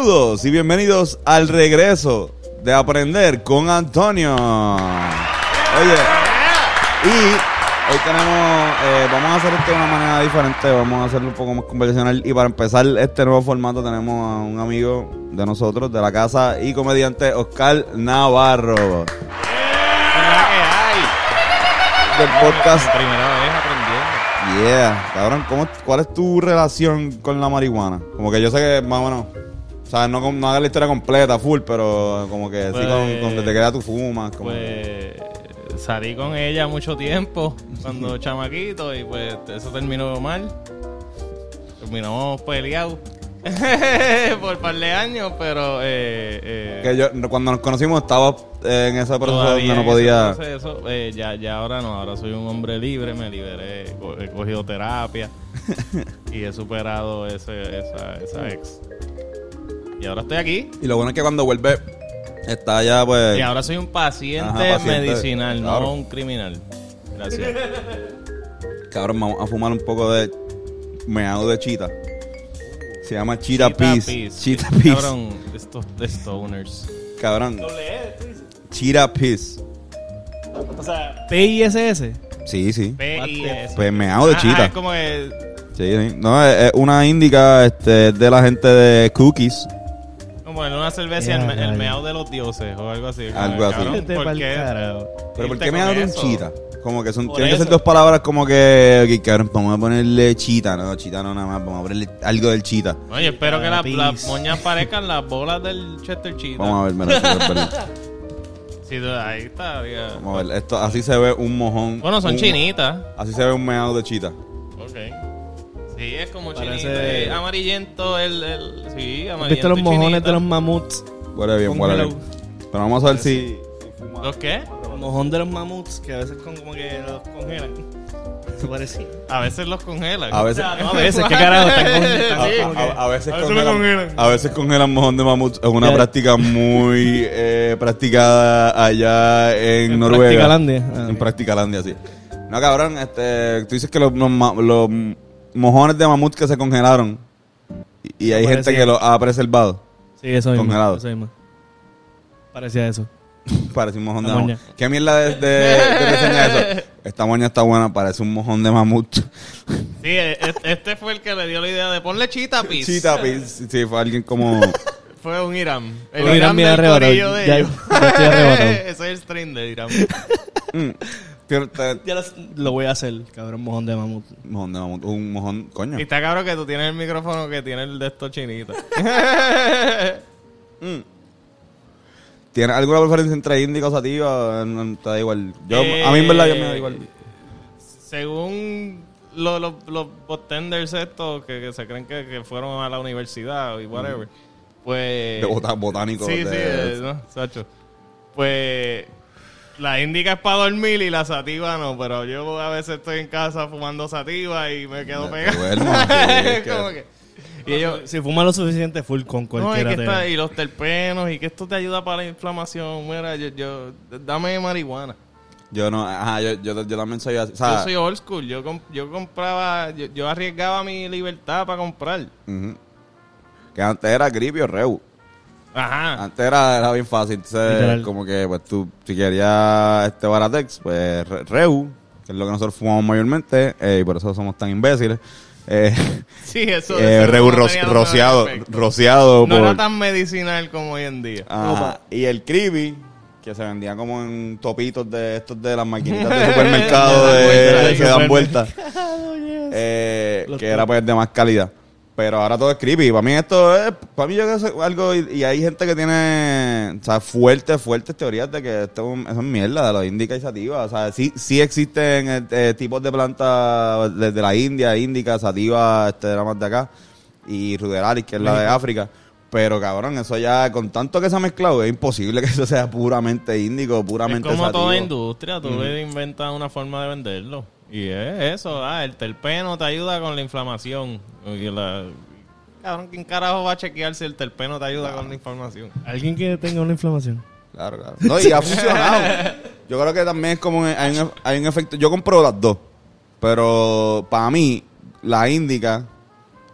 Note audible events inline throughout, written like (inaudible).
Saludos y bienvenidos al regreso de Aprender con Antonio. Oye, y hoy tenemos, eh, vamos a hacer esto de una manera diferente, vamos a hacerlo un poco más conversacional. Y para empezar este nuevo formato tenemos a un amigo de nosotros, de la casa y comediante Oscar Navarro. Del podcast. Primera vez aprendiendo. Yeah, cabrón, ¿cómo, ¿cuál es tu relación con la marihuana? Como que yo sé que más o menos, o sea, no, no hagas la historia completa, full, pero como que sí, Pues- con, donde te queda tu fumas. Como Pues salí con ella mucho tiempo cuando (laughs) chamaquito y pues eso terminó mal. Terminamos peleados (laughs) por un par de años, pero eh, eh, que yo, cuando nos conocimos estaba eh, en ese proceso donde no podía... proceso, eh, ya, ya ahora no, ahora soy un hombre libre, me liberé, he cogido terapia (laughs) y he superado ese, esa, esa ex. Y ahora estoy aquí. Y lo bueno es que cuando vuelve, está ya pues... Y ahora soy un paciente, Ajá, paciente, medicinal, claro. no un criminal. Gracias. (laughs) Cabrón, vamos a fumar un poco de meado de chita. Se llama Cheetah Peace. Cheetah Peace. Cabrón, estos stoners. Cabrón. Cheetah Peace. O sea, P-I-S-S. Sí, sí. P.I.S. Pues meado de Ah, chita. es como que... Sí, sí. No, es, es una índica este, de la gente de Cookies. En una cerveza, el, me- el meao de los dioses o algo así. Algo así. cabrón, ¿por qué? Pero ¿por qué meado de un chita? Como que son, Por tienen que ser dos palabras como que, que cabrón, vamos a ponerle chita, no, chita no nada más, vamos a ponerle algo del chita. Oye, espero que las moñas parezcan las bolas del Chester Cheetah. Vamos a ver, mira, esto es verdad. (laughs) Sí, ahí está. ya. vamos a ver, esto, así se ve un mojón. Bueno, son un- chinitas. Así se ve un meado de chita. Sí, es como Parece- eh, amarillento, el, el... Sí, ¿Has amarillento visto los mojones de los mamuts? Huele bien, huele bien. Pero vamos a ver si... ¿Los qué? El mojón de los mamuts, que a veces con, como que los congelan. Se parece. A veces los congelan. A veces... No, a veces, ¿qué carajo? Están con- (laughs) A, a- a veces A veces lo congelan, congelan. a veces congelan mojón de mamut. Es una práctica muy eh, practicada allá en, En Noruega. Practicalandia. Ah, en ok. Practicalandia, sí. No, cabrón, este, tú dices que los, los mojones de mamut que se congelaron y, y hay gente Parecía. que los ha preservado. Sí, eso mismo. Congelado. Eso mismo. Parecía eso. (laughs) Parece un mojón de mamut. ¿Qué mierda de, de, de reseña eso? (laughs) Esta moña está buena, parece un mojón de mamut. Sí, e- e- este fue el que le dio la idea de ponle chita pis. Chita, pis. Sí, fue alguien como... (laughs) Fue un Irán. El Un Irán bien del arrebatado. corillo de Ya- ellos. ya estoy arrebatado. Ese es el stream de Irán. Mm, Ya lo, lo voy a hacer, cabrón, mojón de mamut. mojón de mamut. Un mojón, coño. Y está cabrón que tú tienes el micrófono que tiene el de estos chinitos. (laughs) ¿Tienes alguna preferencia entre índica o sativa? No, no, te da igual. Yo, Eh, a mí en verdad yo me da igual. Según lo- lo- los bartenders estos que, que se creen que, que fueron a la universidad y whatever, pues... De. Sí, de- sí, eh, no, Sacho. Pues la índica es para dormir y la sativa no, pero yo a veces estoy en casa fumando sativa y me quedo pegado. (laughs) que- Como que- Y ellos, Si fuma lo suficiente, full con no, y, cualquiera. que está- y los terpenos y que esto te ayuda para la inflamación. Mira, yo, yo dame marihuana. Yo no, ajá, yo, yo, yo también soy así. O sea, yo soy old school. Yo, com- yo compraba, yo, yo arriesgaba mi libertad para comprar. Que antes era gripe o reu. Ajá. Antes era, era bien fácil. Entonces, Literal. como que, pues tú, si querías este Baratex, pues re- reu, que es lo que nosotros fumamos mayormente, eh, y por eso somos tan imbéciles. Eh, (laughs) Sí, eso. eh, eso reu no ro- tenía nada de rociado, efecto. rociado No por... era tan medicinal como hoy en día. Ajá, y el creepy, que se vendía como en topitos de estos de las maquinitas de supermercado (laughs) De que dan vueltas. yes. eh, Los que era pues de más calidad. Pero ahora todo es creepy. Para mí esto es, para mí yo creo que es algo, y, y hay gente que tiene, o sea, fuertes, fuertes teorías de que esto es es mierda, de los indica y sativa. O sea, sí, sí existen eh, eh, tipos de plantas desde la India, indica, sativa, este, de la más de acá, y ruderalis, que es la de África. Pero cabrón, eso ya, con tanto que se ha mezclado, es imposible (laughs) que eso sea puramente índico, Es puramente como sativo. toda industria, tú le inventas una forma de venderlo. Y es eso, ah, el terpeno te ayuda con la inflamación. Y la... Cabrón, ¿quién carajo va a chequear si el terpeno te ayuda con la inflamación? Alguien que tenga una inflamación. Claro, claro. No, y ha (laughs) funcionado. Yo creo que también es como hay un, hay un efecto. Yo compro las dos. Pero para mí, la índica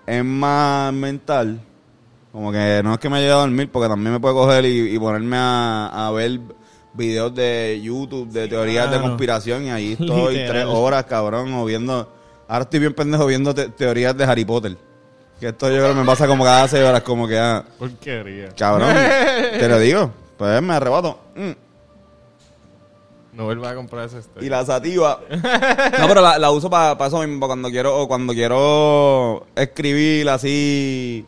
es más mental. Como que no es que me haya a dormir, porque también me puede coger y, y ponerme a, a ver videos de YouTube de teorías de conspiración y ahí estoy Literal. tres horas, cabrón, o viendo... Ahora estoy bien pendejo viendo te- teorías de Harry Potter. Que esto yo creo que me pasa como cada seis horas, como que, ah, Porquería. cabrón, (laughs) te lo digo, pues me arrebato. Mm. No vuelvas a comprar ese este. Y la sativa. (laughs) No, pero la, la uso para eso mismo, pa' cuando quiero, o cuando quiero escribir así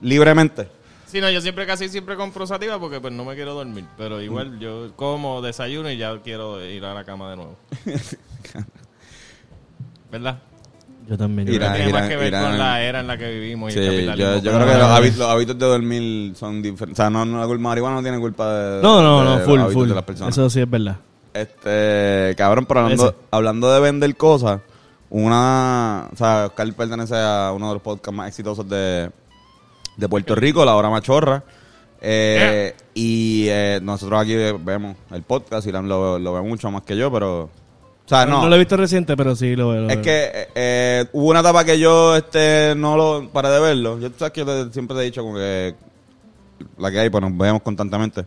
libremente. Sí, no, yo siempre casi siempre compro sativa porque pues no me quiero dormir. Pero Mm. igual yo como desayuno y ya quiero ir a la cama de nuevo. (laughs) ¿Verdad? Yo también. Mira, Creo que tiene Irán- más que ver Irán- con la era en la que vivimos y Sí, el yo, capitalismo. yo creo que los hábitos, los hábitos de dormir son diferentes. O sea, no, no la culpa marihuana no tiene culpa de, No, no, de no, los full, hábitos full. de las personas. Eso sí es verdad. Este, cabrón, pero hablando, hablando de vender cosas, una, o sea, Oscar pertenece a uno de los podcasts más exitosos de, de Puerto Rico, La Hora Machorra. Eh, Y eh, nosotros aquí vemos el podcast, Irán lo, lo ve mucho más que yo, pero, o sea, No, no. lo he visto reciente, pero sí lo veo. lo Es veo. que eh, hubo una etapa que yo este no lo paré de verlo. Yo tú sabes que yo te- siempre te he dicho como que la que hay, pues nos vemos constantemente.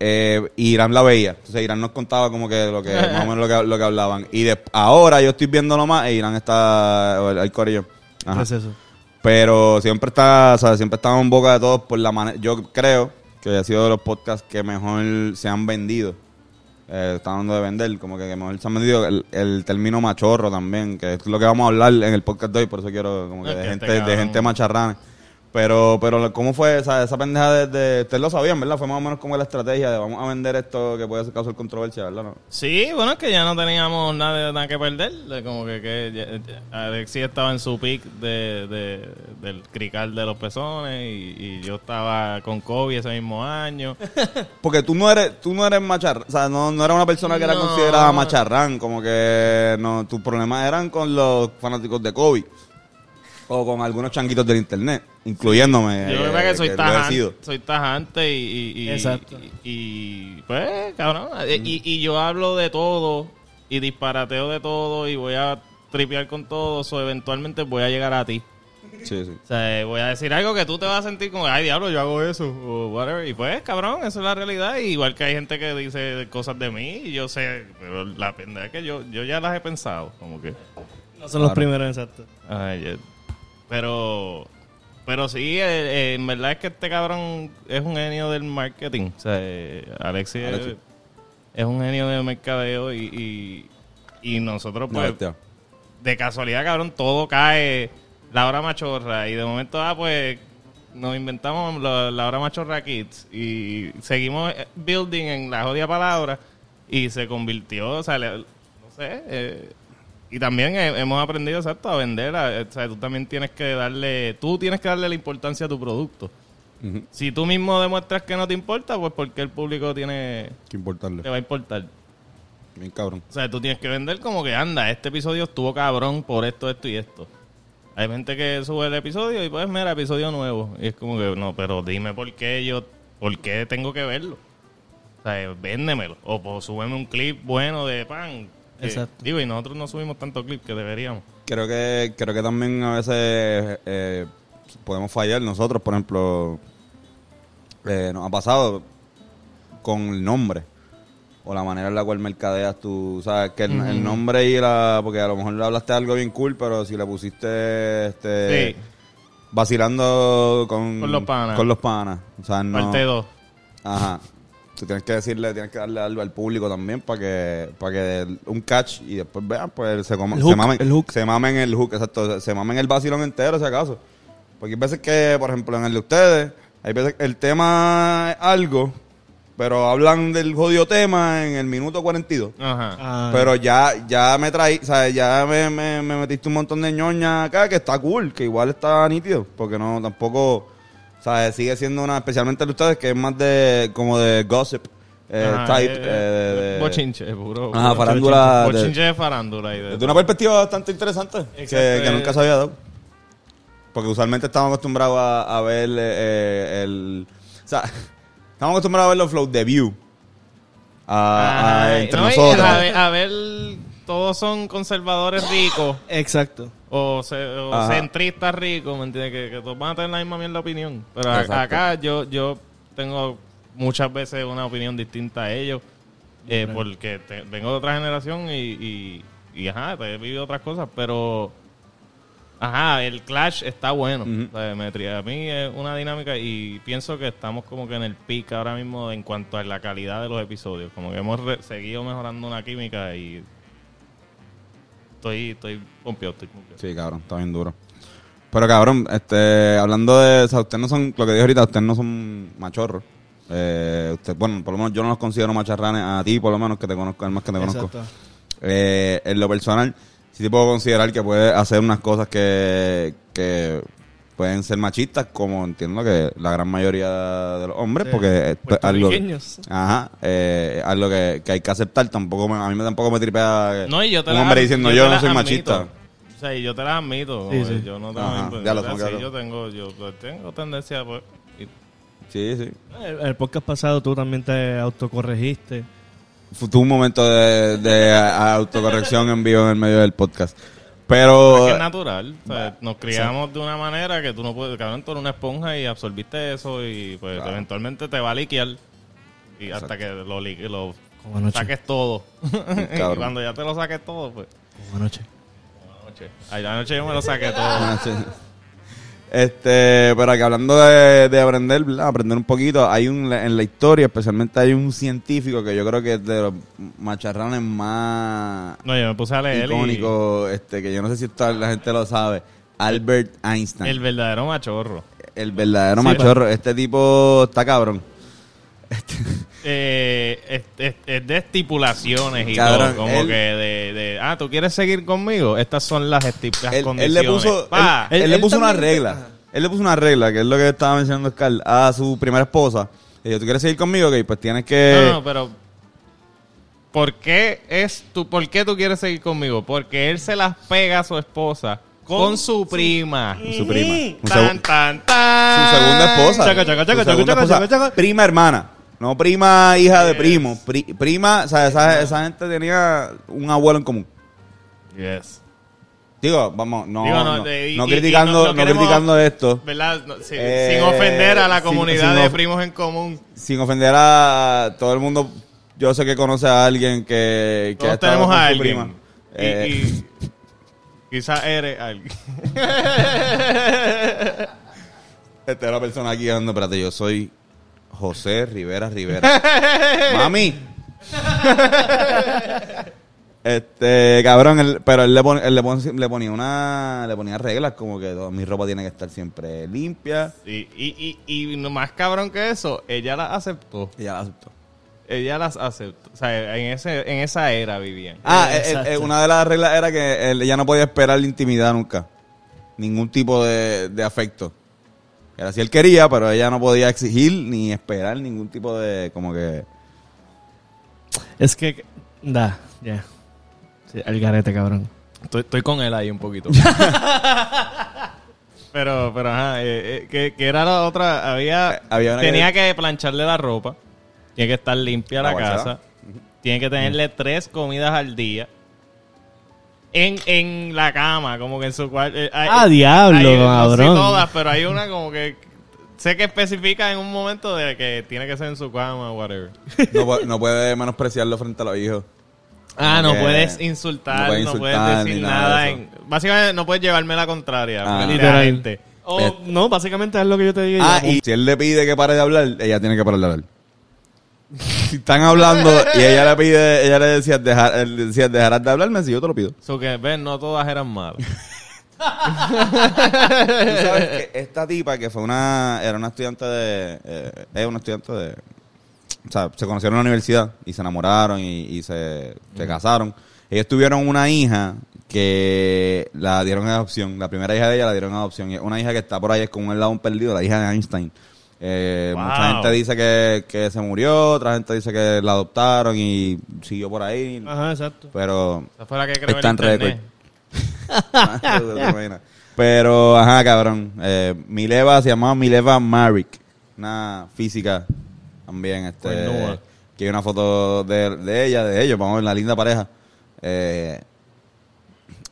Eh, y Irán la veía. Entonces Irán nos contaba como que lo que (laughs) más o menos lo que, lo que hablaban. Y de- ahora yo estoy viéndolo más e Irán está el, el corillo. Ajá. ¿Qué es eso? Pero siempre está, o sea, siempre está en boca de todos por la manera. Yo creo que ha sido de los podcasts que mejor se han vendido. Eh, está hablando de vender, como que, que mejor se han vendido el, el término machorro también, que es lo que vamos a hablar en el podcast de hoy, por eso quiero como que Es de que gente, este de gente macharrana. Pero, pero ¿cómo fue esa, esa pendeja de, de- Ustedes lo sabían, ¿verdad? Fue más o menos como la estrategia de vamos a vender esto que puede causar controversia, ¿verdad? No? Sí, bueno, es que ya no teníamos nada, nada que perder. de Como que, que Alexis estaba en su pick de, de- del crical de los pezones y, y yo estaba con Kobe ese mismo año. (laughs) Porque tú no eres, tú no eres macharrán, o sea, no, no eras una persona que era considerada macharrán, como que no, tus problemas eran con los fanáticos de Kobe o con algunos changuitos del internet, incluyéndome. Yo eh, creo que soy tajante, soy tajante y, y, y- Exacto. y- y, pues, cabrón, y, y yo hablo de todo y disparateo de todo y voy a tripear con todo, o eventualmente voy a llegar a ti. Sí, sí. O sea, voy a decir algo que tú te vas a sentir como, ay, diablo, yo hago eso, o whatever. Y pues, cabrón, eso es la realidad. Y igual que hay gente que dice cosas de mí, y yo sé, pero la pendeja es que yo, yo ya las he pensado, como que. No son los primeros, exacto. ay, yo- pero, pero sí, eh, eh, en verdad es que este cabrón es un genio del marketing. O sea, eh, Alexis es- Alexis. Es, un genio del mercadeo y, y, y nosotros, pues, bestia. de casualidad, cabrón, todo cae la hora machorra y de momento, ah, pues nos inventamos la hora machorra kids y seguimos eh, building en la jodida palabra y se convirtió, o sea, le- no sé, eh, y también he- hemos aprendido, exacto, a vender, o sea, tú también tienes que darle, tú tienes que darle la importancia a tu producto. Si tú mismo demuestras que no te importa, pues porque el público tiene, Qué importarle. te va a importar. Bien cabrón. O sea, tú tienes que vender como que anda, este episodio estuvo cabrón por esto, esto y esto. Hay gente que sube el episodio y pues mira, episodio nuevo. Y es como que, no, pero dime por qué yo, por qué tengo que verlo. O sea, véndemelo. O pues súbeme un clip bueno de pan. Que- Exacto. Digo, y nosotros no subimos tanto clip que deberíamos. Creo que, creo que también a veces eh, podemos fallar nosotros, por ejemplo, eh, nos ha pasado con el nombre o la manera en la cual mercadeas tú, sabes, que el, el nombre y la, porque a lo mejor le hablaste algo bien cool, pero si le pusiste, este, Sí. vacilando con, Con los panas. con los panas, o sea, no, Parte 2. Ajá. Tú tienes que decirle, tienes que darle algo al público también para que, para que un catch y después vean, pues se, coman, El se hook, mamen, el hook. se mamen el hook, exacto, se mamen el vacilón entero si acaso. Porque hay veces que, por ejemplo, en el de ustedes, hay veces que el tema es algo, pero hablan del jodido tema en el minuto 42. Ajá. Ah, Pero ya, ya me traí, o sea, ya me, me, me metiste un montón de ñoña acá que está cool, que igual está nítido, porque no, tampoco, sea, sigue siendo una, especialmente de ustedes, que es más de, como de gossip eh, Ajá, type. eh, eh, de- de- Bochinche, puro. Ajá, puro farándula de- Bochinche de farándula. Y de, Desde una perspectiva bastante interesante, que, Exacto, que eh. nunca se había dado. Porque usualmente estamos acostumbrados a, a ver eh, el, o sea, (laughs) estamos acostumbrados a ver los flows de View. A, a- Ay, entre no, nosotros. A ver, a ver, todos son conservadores ricos. Exacto. O, centrista rico, ¿me entiendes? Que, que todos van a tener la misma mierda de opinión. Pero a- acá yo, yo tengo muchas veces una opinión distinta a ellos, eh, porque te- vengo de otra generación y, y, y, ajá, he vivido otras cosas, pero ajá, el clash está bueno. Ujú. O sea, me tri- a mí es una dinámica y pienso que estamos como que en el pic ahora mismo en cuanto a la calidad de los episodios, como que hemos re- seguido mejorando una química y estoy, estoy pompeado, estoy pompeado. Sí, cabrón, está bien duro. Pero cabrón, este, hablando de, o sea, ustedes no son, lo que dije ahorita, ustedes no son machorros. Eh, usted, bueno, por lo menos yo no los considero macharranes, a ti por lo menos que te conozco, al más que te conozco. Exacto. Eh, en lo personal, sí te puedo considerar que puedes hacer unas cosas que, que pueden ser machistas, como entiendo que la gran mayoría de los hombres, Sí. porque esto es algo, ajá, eh, algo que, que hay que aceptar. Tampoco me- a mí me tampoco me tripea No, y yo te un hombre diciendo te yo no soy admito. machista. O sea, y yo te las admito. Sí, sí. Yo no Ajá, tengo, ya lo claro. yo tengo, yo pues, tengo tendencia pues, y- Sí, sí. El, el podcast pasado tú también te autocorregiste. Fue tuvo un momento de, de (laughs) autocorrección en vivo en el medio del podcast. Pero que es natural. O sea, nos criamos de una manera que tú no puedes, cabrón, tú eres una esponja y absorbiste eso y pues Claro. eventualmente te va a liquear y hasta que lo, lo Como saques todo. (laughs) y cuando ya te lo saques todo, pues Como anoche. anoche. Ay, anoche yo me lo saqué todo. Este, pero que hablando de, de aprender, ¿verdad? aprender un poquito, hay un en la historia, especialmente hay un científico que yo creo que es de los macharranes más No, yo me puse a leer y icónicos, este, que yo no sé si la gente lo sabe, Albert Einstein, el el, verdadero machorro. verdadero Sí, machorro. Este tipo está cabrón. (laughs) Eh, es, es- es de estipulaciones y Cabrón, todo, como él- que de, de, ah, ¿tú quieres seguir conmigo? Estas son las, esti- las Él, él condiciones. le puso, Pa. él, él Él- le él puso una regla. Él le puso una regla, que es lo que estaba mencionando Scar, a su primera esposa. Y dijo, ¿tú quieres seguir conmigo? Ok, pues tienes que... No, no, pero ¿por qué es tu, por qué tú quieres seguir conmigo? Porque él se las pega a su esposa con, su prima. Su prima. Un Tan, segu- tan, tan. su segunda esposa. Chaca, chaca, Su chaca, segunda chaca, esposa. chaca, chaca. Prima hermana. No prima hija de primo. Pri- prima, o sea, esa, esa gente tenía un abuelo en común. Yes. Digo, vamos, no, Digo, no, no, de- no y- criticando, y no- no, no queremos- criticando esto, ¿Verdad? Eh, sin ofender a la comunidad sin de of- primos en común. sin ofender a todo el mundo. Yo sé que conoce a alguien que, que ha tenemos con a su alguien. prima. Y, Eh, (laughs) quizás eres alguien. (laughs) Esta es la persona aquí dando, espérate, yo soy José Rivera Rivera. (laughs) Mami. este, cabrón, él- pero él, le, pon- él le, pon- le ponía una, le ponía reglas como que mi ropa tiene que estar siempre limpia. Y, y, y, más cabrón que eso, ella las aceptó. Ya la aceptó. Ella las aceptó. O sea, en, ese, en esa era vivían. Ah, Eh, eh, eh, una de las reglas era que él- ella no podía esperar la intimidad nunca. Ningún tipo de, de afecto. Era si él quería, pero ella no podía exigir ni esperar ningún tipo de, como que... Es que. Da, ya. Sí, el garete, cabrón. Estoy, estoy con él ahí un poquito. (laughs) pero, pero, ajá, eh, eh, que, que era la otra, había, Eh, había una tenía que- que... plancharle la ropa, tiene que estar limpia la, casa, tiene que tenerle tres comidas al día. En, en la cama, como que en su cuarto. eh, hay- Ah, diablo, hay- no sé cabrón. todas, pero hay una como que sé que especifica en un momento de que tiene que ser en su cama o whatever. No, no puede menospreciarlo frente a los hijos. Ah, no puedes insultar, no puedes decir nada nada. de eso. en- básicamente no puedes llevarme la contraria. Ah. frente a Literal. gente. O, Eh. no, básicamente es lo que yo te digo. Ah, y si él le pide que pare de hablar, ella tiene que parar de hablar. Están hablando y ella le pide, ella le decía, dejar, él decía, dejarás de hablarme si yo te lo pido. So que, ven, no todas eran malas. (laughs) Tú sabes que esta tipa que fue una, era una estudiante de, eh, es una estudiante de, o sea, se conocieron en la universidad y se enamoraron y, y se, se casaron. Ellos tuvieron una hija que la dieron en adopción. La primera hija de ella la dieron en adopción. Y es una hija que está por ahí, es como un lado perdido, la hija de Einstein. Eh, Wow. Mucha gente dice que, que se murió, otra gente dice que la adoptaron y siguió por ahí. Ajá, exacto. Pero Esa fue la que creó Está en internet. ¿Te imaginas? (laughs) Pero, ajá, cabrón. Eh, Mileva se llamaba Mileva Marik. Una física también. Este, Cuernúa. que hay una foto de, de ella, de ellos. Vamos a ver la linda pareja. Eh,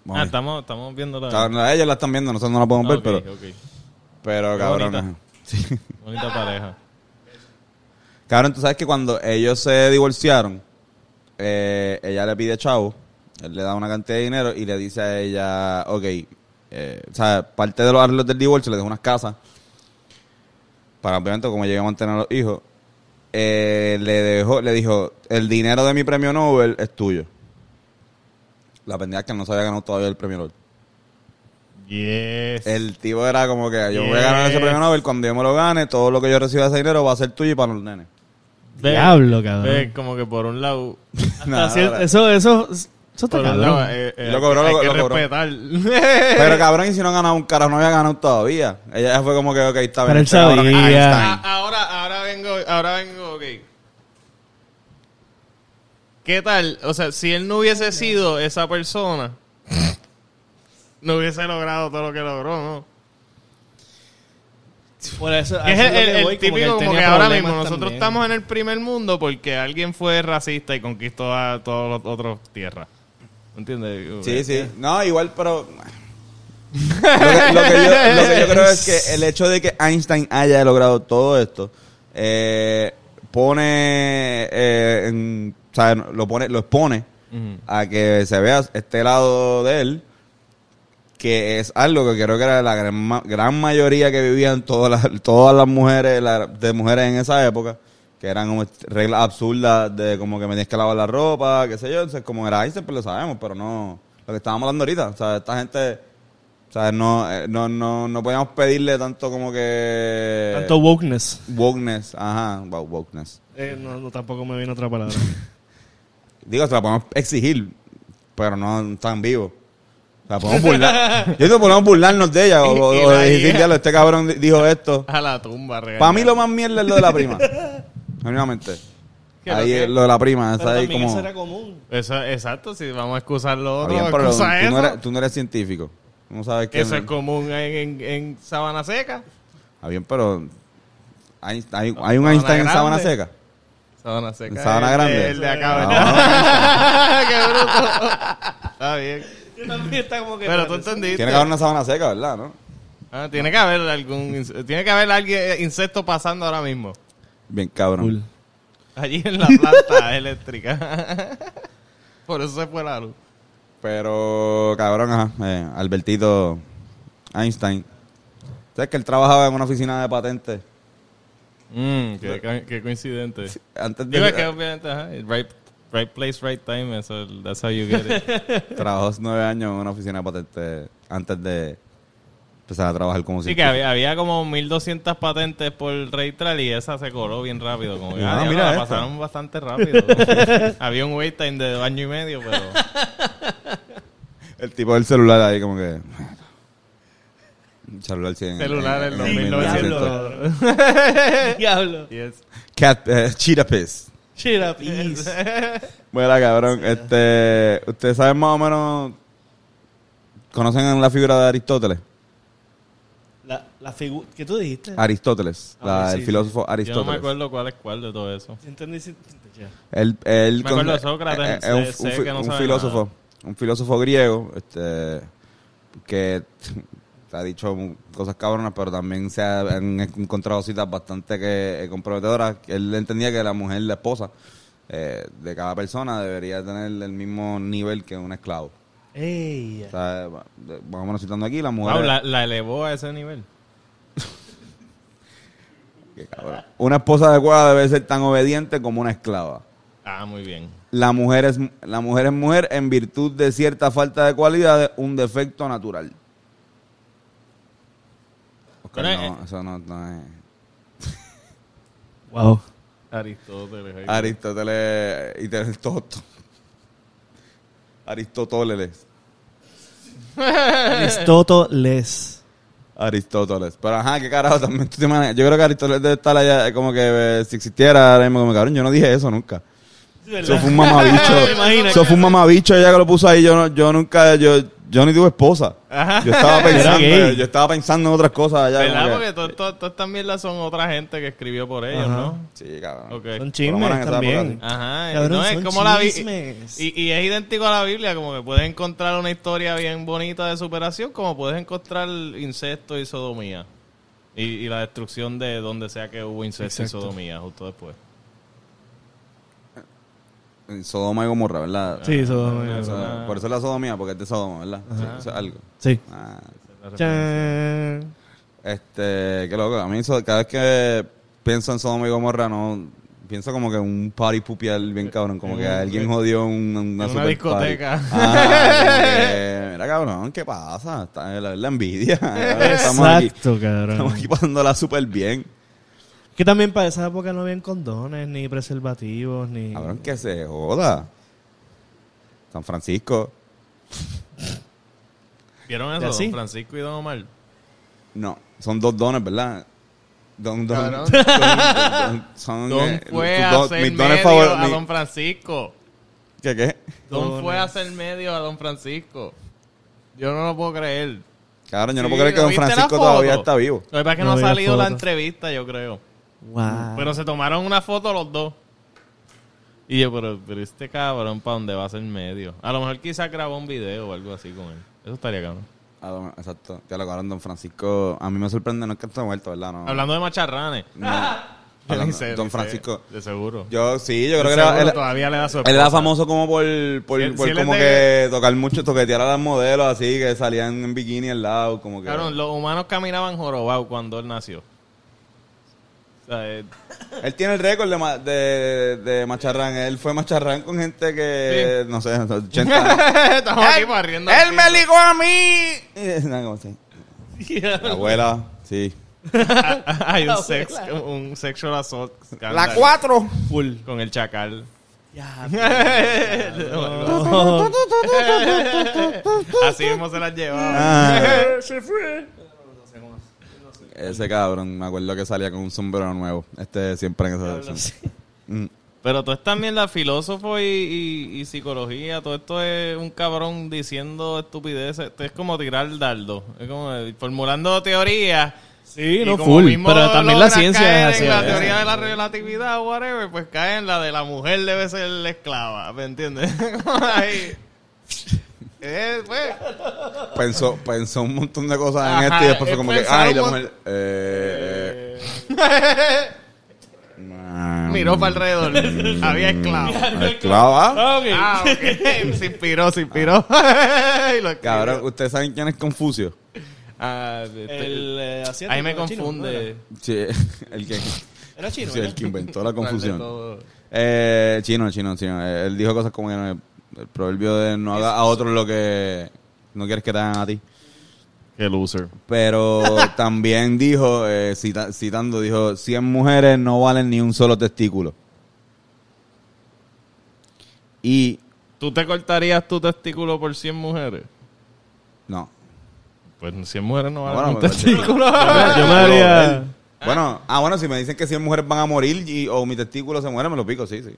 Ah, ver. estamos, estamos viendo la... Ellos la están viendo, nosotros no la podemos ver, Ok, pero, pero cabrón. Bonita. ajá. Sí. Bonita pareja. Cabrón, tú sabes que cuando ellos se divorciaron, eh, ella le pide chavo, él le da una cantidad de dinero y le dice a ella, ok, eh, o sea, parte de los arreglos del divorcio le dejó unas casas para obviamente como llegue a mantener a los hijos. Eh, le dejó, le dijo, el dinero de mi premio Nobel es tuyo. La pendeja es que no se había ganado todavía el premio Nobel. Yes. El tipo era como que yo voy a ganar ese premio Nobel, cuando yo me lo gane, todo lo que yo reciba de ese dinero va a ser tuyo y para los nenes. Diablo, cabrón. ve como que por un lado... (laughs) Nada, eso, eso, eso está un lado, cabrón. eh, eh, Lo cobró, hay lo- que lo cobró. respetar. (laughs) Pero cabrón, y si no ha ganado un carajo, no había ganado todavía. Ella fue como que, ok, está Pero bien. él este cabrón sabía. Einstein. Ah, ahora, ahora vengo, ahora vengo, ok. ¿Qué tal? O sea, si él no hubiese sido esa persona, no hubiese logrado todo lo que logró, ¿no? Por eso, es el, el- típico como que ahora mismo nosotros también. estamos en el primer mundo porque alguien fue racista y conquistó a todos los otros tierras. ¿Entiendes? Sí, sí. No, igual, pero... (laughs) lo, que, lo que yo, lo que yo creo es que el hecho de que Einstein haya logrado todo esto eh, pone, eh, en- o sea, lo pone, lo expone a que se vea este lado de él, que es algo que creo que era la gran, ma- gran mayoría que vivían todas las, todas las mujeres, la- de mujeres en esa época, que eran como reglas absurdas de como que me tienes que lavar la ropa, qué sé yo, entonces como era Einstein, pues lo sabemos, pero no, lo que estábamos hablando ahorita, o sea, esta gente, o sea, no, eh, no, no, no podíamos pedirle tanto como que... Tanto wokeness. wokeness, ajá, wow, wokeness. Eh, no, no, tampoco me viene otra palabra. (laughs) Digo, se la podemos exigir, pero no tan vivo. Sea, podemos burlar. (laughs) Yo digo, podemos burlarnos de ella o, o- decir. "Diablo, este cabrón di- dijo esto. A la tumba, real. Para mí lo más mierda es lo de la prima. (laughs) Genuinamente. ¿Qué, lo Ahí qué? es lo de la prima. Esa ahí como... eso era común. Eso, exacto, si vamos a excusar lo otro, bien, pero tú, excusa eso. no eres, tú no eres científico. Tú no sabes que... Eso es común en, en, en Sabana Seca. Está bien, pero... Hay, hay, hay un Sabana Einstein en Grande. Sabana Seca. Sabana Seca. ¿En Sabana el Grande? De, el de acá, No, ¿verdad? (laughs) Qué bruto. Está bien. Yo (laughs) también está como que... Pero tú entendiste. Tiene que haber una Sabana Seca, ¿verdad? ¿No? Ah, tiene que haber algún... Tiene que haber alguien, insecto pasando ahora mismo. Bien cabrón. Cool. Allí en la planta (laughs) eléctrica. (laughs) Por eso se fue la luz. Pero, cabrón, ajá, eh, Albertito Einstein. ¿Sabes que él trabajaba en una oficina de patentes? Mm, qué, qué- qué coincidente. Antes de... Digo, que obviamente, ajá, right, right place, right time, eso, that's how you get it. (laughs) Trabajó nueve años en una oficina de patentes antes de empezar a trabajar como Sí, que científico. había, había como 1200 patentes por Raytral y esa se coló bien rápido. Como que, Ah, ah, mira la esta. pasaron bastante rápido. (laughs) había un wait time de dos años y medio, pero... El tipo del celular ahí como que... Celular sí, en- Celular en los en 1900. (laughs) Diablo. Yes. Cat, eh, cheetah piss. Shut up. Bueno, cabrón, este... ¿Ustedes saben más o menos... ¿Conocen la figura de Aristóteles? La, la figura... ¿Qué tú dijiste? Aristóteles, Ah, la- sí, el sí. filósofo Yo no Aristóteles. me acuerdo cuál es cuál de todo eso. ¿Entendí? Ya. Él, él Me acuerdo de Sócrates, eh, eh, un, sé- sé un fi- que no un sabe filósofo, un filósofo griego, este, que te ha dicho cosas cabronas, pero también se ha- han encontrado citas bastante que eh, comprometedoras. Él entendía que la mujer, la esposa eh, de cada persona, debería tener el mismo nivel que un esclavo. Ey, O sea, va- de- más o menos citando aquí, la mujer. Wow, la, la elevó a ese nivel. (laughs) Qué cabrón. Una esposa adecuada debe ser tan obediente como una esclava. Ah, muy bien. La mujer es la mujer es mujer en virtud de cierta falta de cualidades, un defecto natural. Oscar, Pero, no, eh, eso no, no es. Wow. Aristóteles. Aristóteles y todo. Aristóteles. Aristóteles. Aristóteles. Pero ajá, qué carajo también tú te imaginas? Yo creo que Aristóteles debe estar allá como que eh, si existiera ahora mismo como cabrón, yo no dije eso nunca. Eso fue un mamabicho. (laughs) Eso fue un mamabicho ella que lo puso ahí. Yo no, yo nunca, yo, Johnny tuvo esposa. Ajá. Yo estaba (laughs) pensando, gay. yo estaba pensando en otras cosas allá. ¿Verdad? Porque to- to- todas estas mierdas son otra gente que escribió por ellos, Ajá. ¿no? Sí, cabrón. Ok. Son chismes también. Ajá, Cabrón, no, es son como la y, y es idéntico a la Biblia, como que puedes encontrar una historia bien bonita de superación, como puedes encontrar incesto y sodomía. Y, y la destrucción de donde sea que hubo incesto Exacto. y sodomía, justo después. Sodoma y Gomorra, ¿verdad? Sí, eso. O sea, por eso es la sodomía, porque es de Sodoma, ¿verdad? Sí, eso es algo. Sí. Ah, Chan. este, qué loco. A mí eso- cada vez que pienso en Sodoma y Gomorra, no pienso como que un party pupial bien cabrón, como que alguien jodió un- una, En una discoteca. Ah, (laughs) que, mira cabrón, ¿qué pasa? Está la, la envidia. Estamos aquí, Exacto, cabrón. estamos aquí pasándola súper bien. Que también para esa época no habían condones, ni preservativos, ni... Cabrón, que se joda. San Francisco. ¿Vieron ¿Y eso? Don Francisco y Don Omar? No, son dos dones, ¿verdad? Don, don, don- don- son, Don eh, fue a don- hacer medio favor- a mi- Don Francisco. ¿Qué, qué? Don fue a hacer medio a Don Francisco. Yo no lo puedo creer. Cabrón, yo no puedo creer que ¿no Don Francisco todavía está vivo. Lo que pasa es que No no, ha salido la entrevista, yo creo. Wow. Pero se tomaron una foto los dos. Y yo, pero, pero este cabrón, ¿para dónde va a ser medio? A lo mejor quizás grabó un video o algo así con él. Eso estaría cabrón. Don- exacto. Ya lo cabrón, Don Francisco. A mí me sorprende, no es que esté muerto, ¿verdad? No, Hablando de macharranes. no. (laughs) (laughs) Hablando- sé, Don sé. Francisco. De seguro. Yo sí, yo creo De que era, todavía le da su él era famoso como por, por, Si él- por si como que tocar mucho, toquetear a las modelos así, que salían en bikini al lado, como que... Cabrón, los humanos caminaban jorobados cuando él nació. Eh, Él tiene el récord de, ma- de, de macharrán. Él fue macharrán con gente que, no sé, (laughs) 80 Estamos aquí barriendo. ¡Él me ligó a mí! Y- no, como así. La abuela, sí. (laughs) Hay un, sex, un sexual assault. La scandal 4. Full. Con el chacal. Ya. (laughs) Así mismo se las llevaba. Ah, Se fue. Ese cabrón, me acuerdo que salía con un sombrero nuevo. Este siempre en esa sección. Mm. Pero tú estás también la filósofo y, y- y psicología, todo esto es un cabrón diciendo estupideces. Esto es como tirar el dardo. Es como formulando teorías. Sí, y no como full. mismo Pero también la ciencia caer es así. en la ¿eh? teoría de la relatividad o whatever, pues cae en la de la mujer debe ser la esclava, ¿me entiendes? (laughs) Como ahí. Eh, pues, Pensó, pensó un montón de cosas en Ajá, esto y después fue como que, ay, la mujer. Eh, (laughs) eh. Mm. miró para alrededor. Había esclavos. Esclava. Ah, ok. Ah, ok. (laughs) se inspiró, se inspiró. (laughs) y lo escribió. Cabrón, ¿ustedes saben quién es Confucio? Ah, El eh, asiático, ahí me ¿no? Chino, ¿no confunde. Sí, el que, Era chino, sí, el que inventó la ¿Cuál de confusión. Eh, chino, chino, chino. Él dijo cosas como que no- el proverbio de no haga a otros lo que no quieres que te hagan a ti. Qué loser. Pero (laughs) también dijo, eh, cita- citando, dijo, 100 mujeres no valen ni un solo testículo. Y ¿Tú te cortarías tu testículo por 100 mujeres? no. Pues 100 mujeres no valen bueno, un testículo. Yo me haría... Bueno, ah, bueno, si me dicen que 100 mujeres van a morir y, o mi testículo se muere, me lo pico, sí, sí.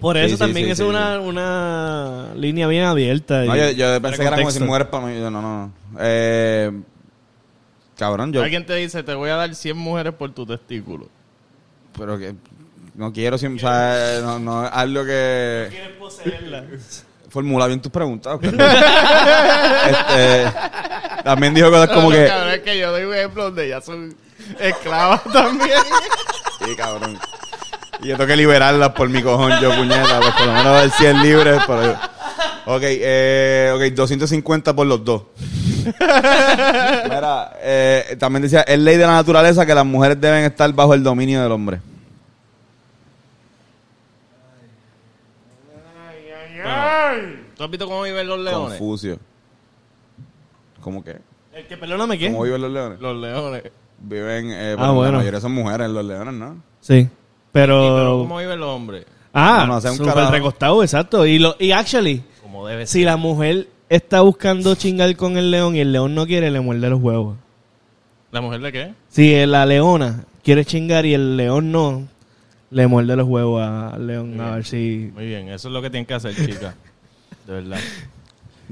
Por eso sí, también sí, eso sí, es una, una línea bien abierta. No, y- yo, yo pensé que era como contexto. 100 mujeres para mí. yo, No, no, no. Eh, cabrón, yo... Alguien te dice, te voy a dar 100 mujeres por tu testículo. Pero que no quiero siempre, o sea, no, no es algo que... ¿Quieres poseerla? (laughs) Formula bien tus preguntas. (laughs) este, también dijo cosas como No, que... cabrón, es que yo doy un ejemplo donde ya son esclavas también. Sí, cabrón. Y yo tengo que liberarlas por mi cojón, yo, puñeta. Pues por lo menos dar 100 libres. Pero... Ok, eh, ok, 250 por los dos. Mira, eh, también decía, es ley de la naturaleza que las mujeres deben estar bajo el dominio del hombre. ¿Tú has visto cómo viven los leones? Confucio. ¿Cómo que? El que perdóname, ¿qué? ¿Cómo viven los leones? Los leones. Viven, eh, Ah, bueno, la mayoría son mujeres, los leones, ¿no? Sí. Sí, pero Pero... ¿cómo viven los hombres? Ah, No, no, un recostado, exacto. Y, lo, y actually, Como debe si la mujer está buscando chingar con el león y el león no quiere, le muerde los huevos. ¿La mujer de qué? Si la leona quiere chingar y el león no, le muerde los huevos al león a ver si... Muy bien, eso es lo que tienen que hacer, chicas. (laughs) De verdad.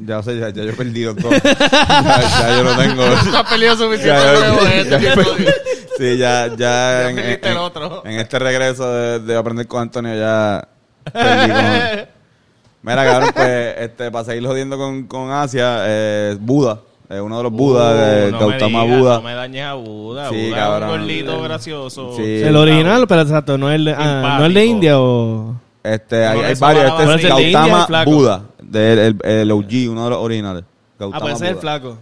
Ya sé, ya, ya yo he perdido todo. (laughs) ya, ya yo no tengo. (laughs) Has peleado suficiente Ya, ya, huevo en ya, este. Sí, ya, ya, (laughs) Ya en, el otro. en este regreso de, de aprender con Antonio ya perdí con- Mira, cabrón, pues, este, para seguir jodiendo con, con Asia, eh, Buda, eh, uno de los Budas, eh, Uh, no me Gautama Buda. No me dañes a Buda. Sí, Buda es cabrón. un gordito gracioso. Sí. El original, pero exacto, no el de, ah, no el de. India o... Este, hay, hay varios, este es base. ¿El de Gautama? Buda, del el, el OG, uno de los originales. Ah, Gautama pues ese es el Buda. flaco.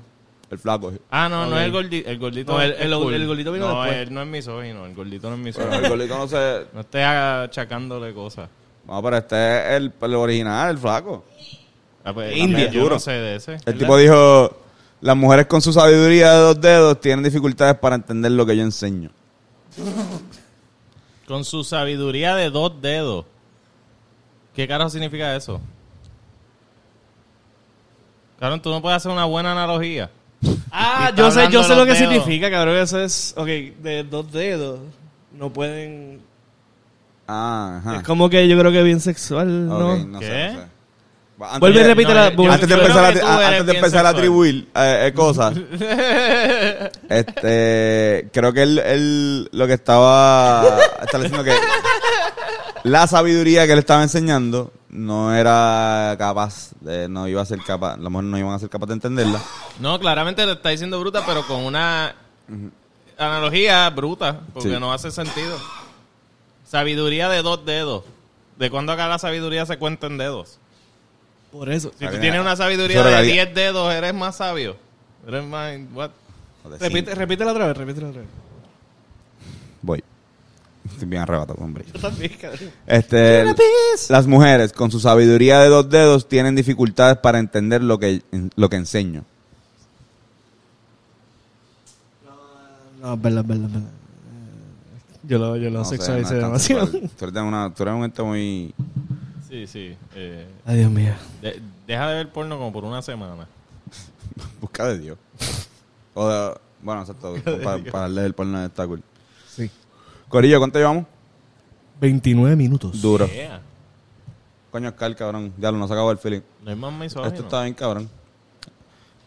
El flaco, sí. Ah, no, no es el gordito. El gordito, No, el- es el- cool. el gordito vino no, después. él no es misógino. El gordito no es Pero misógino. el gordito no sé. no estés achacándole cosas. No, pero este es el, el original, el flaco. Ah, pues, también Yo no sé de ese. El tipo dijo, las mujeres con su sabiduría de dos dedos tienen dificultades para entender lo que yo enseño. Con su sabiduría de dos dedos. ¿Qué carajo significa eso? Cabrón, tú no puedes hacer una buena analogía. Ah, yo está sé, yo sé lo que dedos. significa, cabrón. Eso es, ok, de dos dedos. No pueden... Ah, ajá. Es como que yo creo que bien sexual, ¿no? Ok, no sé, ¿Qué? no sé. Va, Antes Vuelve y repite la... yo- Antes de empezar, a, antes de empezar a atribuir eh, eh, cosas, (laughs) este, creo que él, él lo que estaba estableciendo que la sabiduría que él estaba enseñando no era capaz, de, no iba a ser capaz, las mujeres no iban a ser capaces de entenderla. No, claramente le está diciendo bruta, pero con una analogía bruta, porque Sí. no hace sentido. Sabiduría de dos dedos. ¿De cuándo acá la sabiduría se cuenta en dedos? Por eso. Si tú tienes una sabiduría de era- 10 dedos, eres más sabio. Eres más... What? Repite, repítela otra vez, repítela otra vez. Voy. Estoy bien arrebatado, hombre. Yo también, cabrón. Este, las mujeres con su sabiduría de dos dedos tienen dificultades para entender lo que, lo que enseño. No, es verdad, verdad, verdad. Yo lo, yo lo No sexualicé no demasiado. Tú eres, una, tú eres un ente muy... Sí, sí. eh, Ay, Dios mío. de- deja de ver porno como por una semana. (laughs) Busca de Dios. O de, bueno, exacto. Para, para darle el porno está cool. Sí. Corillo, ¿cuánto llevamos? 29 minutos. Duro. Yeah. Coño, Oscar, cabrón. Ya lo nos acabó el feeling. No hay más misógino. Esto está bien, cabrón.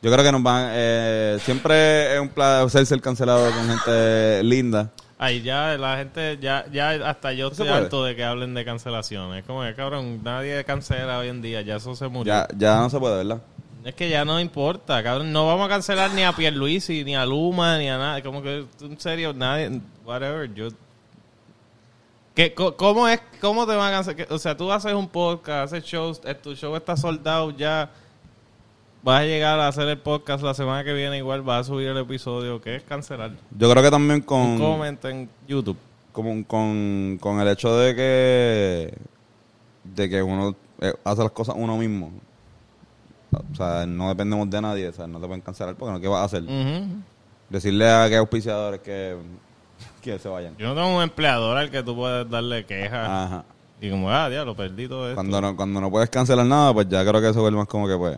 Yo creo que nos van... Eh, siempre es un placer ser cancelado con gente linda. Ay, ya la gente, ya, ya hasta yo ¿No se estoy harto de que hablen de cancelaciones. Como que, cabrón, nadie cancela hoy en día, ya eso se murió. Ya, ya no se puede, ¿verdad? Es que ya no importa, cabrón. No vamos a cancelar ni a Pierluisi, ni a Luma, ni a nada. Como que, en serio, nadie, whatever, yo... ¿Qué, ¿Cómo es, cómo te van a cancelar? O sea, tú haces un podcast, haces shows, eh, tu show está soldado ya... Vas a llegar a hacer el podcast la semana que viene, igual vas a subir el episodio. ¿Qué es cancelar? Yo creo que también con... Un comment en YouTube. como con, con el hecho de que de que uno eh, hace las cosas uno mismo o sea no dependemos de nadie o sea no te pueden cancelar porque no qué vas a hacer decirle a qué auspiciadores que (laughs) que se vayan Yo no tengo un empleador al que tú puedes darle quejas. ajá Y como, ah, diablo, perdí todo esto. cuando no cuando no puedes cancelar nada pues ya creo que eso vuelve más como que pues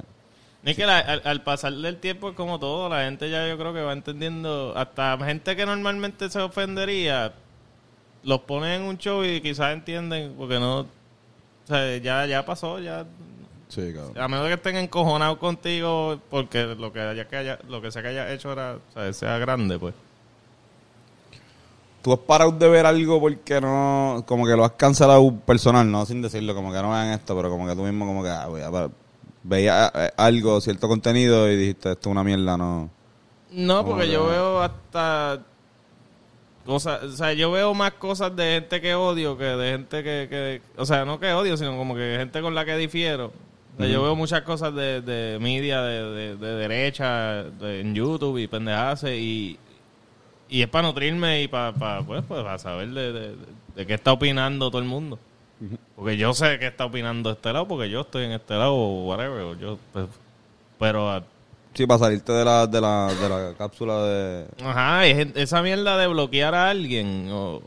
Es que la- al, al pasar del tiempo es como todo, la gente ya yo creo que va entendiendo, hasta gente que normalmente se ofendería, los ponen en un show y quizás entienden, porque no, o sea, ya, ya pasó, ya, sí cabrón a menos que estén encojonados contigo, porque lo que haya, que haya, lo que sea que haya hecho era, o sea, sea grande, pues. Tú has parado de ver algo porque no como que lo has cancelado personal no sin decirlo como que no vean esto pero como que tú mismo como que ah, a veía eh, algo cierto contenido y dijiste esto es una mierda no No, porque que- yo veo hasta cosas, o sea, yo veo más cosas de gente que odio que de gente que, que o sea, no que odio, sino como que gente con la que difiero. O sea, Yo veo muchas cosas de, de media de, de- de derecha de- en YouTube y pendejadas y, y es para nutrirme y para, pues, pues, para saber de, de, de qué está opinando todo el mundo. Porque yo sé qué está opinando este lado, porque yo estoy en este lado o whatever. yo, pues, pero ah, Sí, para salirte de la, de la, de la cápsula de... Ajá, es- esa mierda de bloquear a alguien. O, o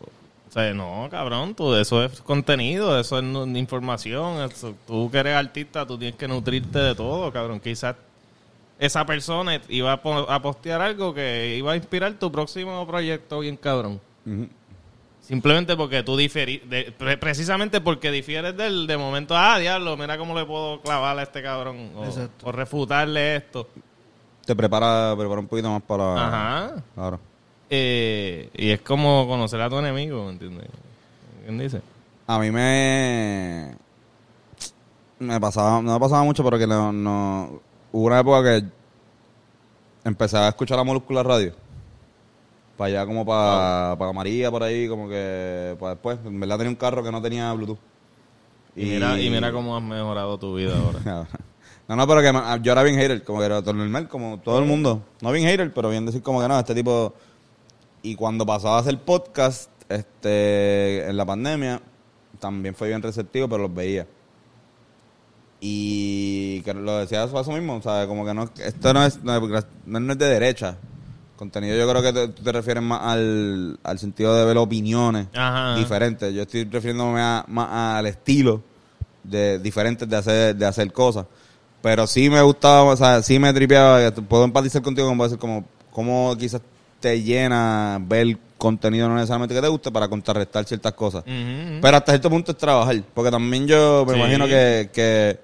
sea, no, cabrón, tú, eso es contenido, eso es información. eso- tú que eres artista, tú tienes que nutrirte de todo, cabrón. Quizás esa persona iba a, po- a postear algo que iba a inspirar tu próximo proyecto bien cabrón. Simplemente porque tú difieres, precisamente porque difieres del de momento, ah, diablo, mira cómo le puedo clavar a este cabrón. O refutarle esto. Te prepara, prepara un poquito más para... Ajá. Claro. Eh, y es como conocer a tu enemigo, ¿me entiendes? ¿Quién dice? A mí me... Me pasaba, no me pasaba mucho, pero que no, no... Hubo una época que empecé a escuchar la Molecular Radio. Para allá como para, para María, por ahí, como que... Para después, en verdad tenía un carro que no tenía Bluetooth. Y, mira, y mira cómo has mejorado tu vida ahora. (laughs) No, no, pero que yo era bien hater, como que era todo normal, como todo el mundo. No bien hater, pero bien decir como que no, este tipo... Y cuando pasaba a hacer podcast, este, en la pandemia, también fue bien receptivo, pero los veía. Y que lo decía eso, eso mismo, o sea, como que no, esto no es, no es, no es de derecha. Contenido yo creo que te, tú te refieres más al, al sentido de ver opiniones Ajá. diferentes. Yo estoy refiriéndome a- más al estilo de diferentes de hacer, de hacer cosas. Pero sí me gustaba, o sea, sí me tripeaba, puedo empatizar contigo como decir como, como quizás te llena ver contenido no necesariamente que te guste para contrarrestar ciertas cosas. Pero hasta cierto punto es trabajar. Porque también yo me Sí. imagino que, que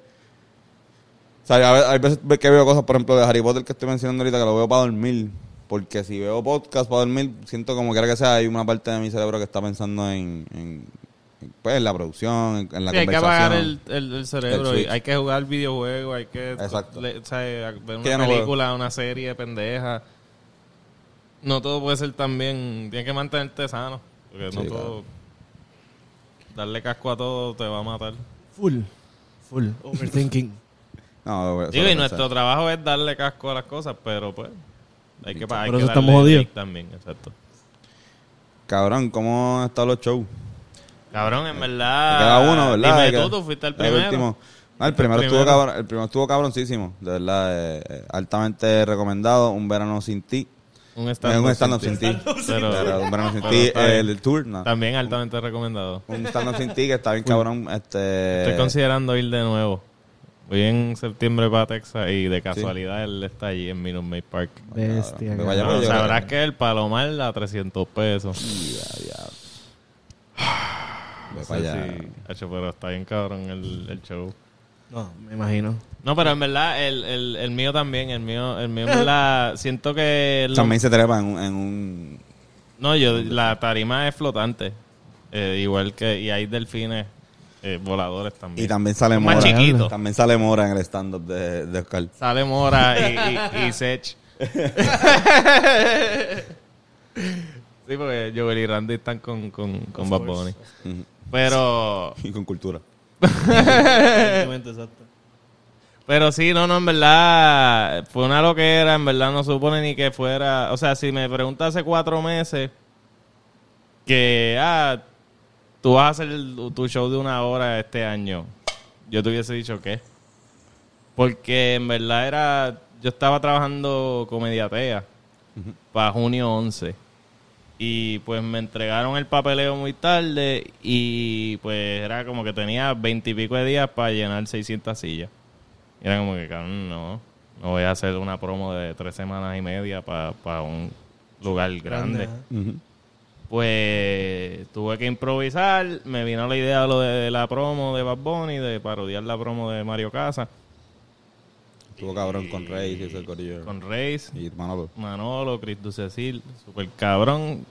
o sea, hay veces que veo cosas, por ejemplo, de Harry Potter que estoy mencionando ahorita, que lo veo para dormir. Porque si veo podcast para dormir, siento como quiera que sea, hay una parte de mi cerebro que está pensando en, en, en, pues, en la producción, en, en la Sí, hay que apagar el, el- el cerebro. El y switch. hay que jugar videojuegos, hay que Exacto. le- o sea, ver una no película, una serie pendeja. No todo puede ser también... Tienes que mantenerte sano. Porque no todo... Darle casco a todo te va a matar. Full. Full. Overthinking. No, Digo, y nuestro trabajo es darle casco a las cosas, pero pues... Hay que, hay Por que eso estamos jodidos. también, exacto. Cabrón, ¿cómo han estado los shows? Cabrón, en Me verdad... queda uno, ¿verdad? Dime Me tú, tú fuiste el el primero. último. No, el primero, El estuvo cabrón, el primero estuvo cabroncísimo, de verdad, eh, eh, altamente recomendado, Un verano sin ti. Un stand-up sin ti. Pero- Pero un verano sin ti, bien. el, el tour, no. También altamente recomendado. Un stand-up sin ti que está bien cabrón, este... Estoy considerando ir de nuevo. Voy en septiembre para Texas y de casualidad él está allí en Minute Maid Park. Bestia. No, sabrás que el Palomar a 300 pesos. (sighs) Para allá. Sí, hacho, pero está bien cabrón el, el show. No, me imagino. No, pero en verdad, el, el, el mío también, el mío, el mío en verdad, siento que... lo- También se trepa en, un- en un... no, yo, la tarima es flotante. Eh, igual que, y hay delfines eh, voladores también. Y también sale Más Mora. chiquito. También sale Mora en el stand-up de, de Oscar. Sale Mora y, y, (laughs) y Sech. (laughs) sí, porque Joel y Randy están con, con, con Bad Bunny. Pero, (laughs) Y con cultura. Exacto. pero sí, no, no, en verdad fue una loquera, en verdad no supone ni que fuera, o sea, si me preguntas hace cuatro meses que, ah, tú vas a hacer el- tu show de una hora este año, yo te hubiese dicho que, porque en verdad era, yo estaba trabajando comediatea para junio 11. Y pues me entregaron el papeleo muy tarde y pues era como que tenía veintipico de días para llenar 600 sillas. Y era como que, cabrón, no, no voy a hacer una promo de tres semanas y media para un lugar grande. Pues tuve que improvisar, me vino la idea de lo de la promo de Bad Bunny, de parodiar la promo de Mario Casa Estuvo cabrón con Rey y ese corillo. con Reis. Y Manolo. Manolo, Chris Ducecil, super cabrón.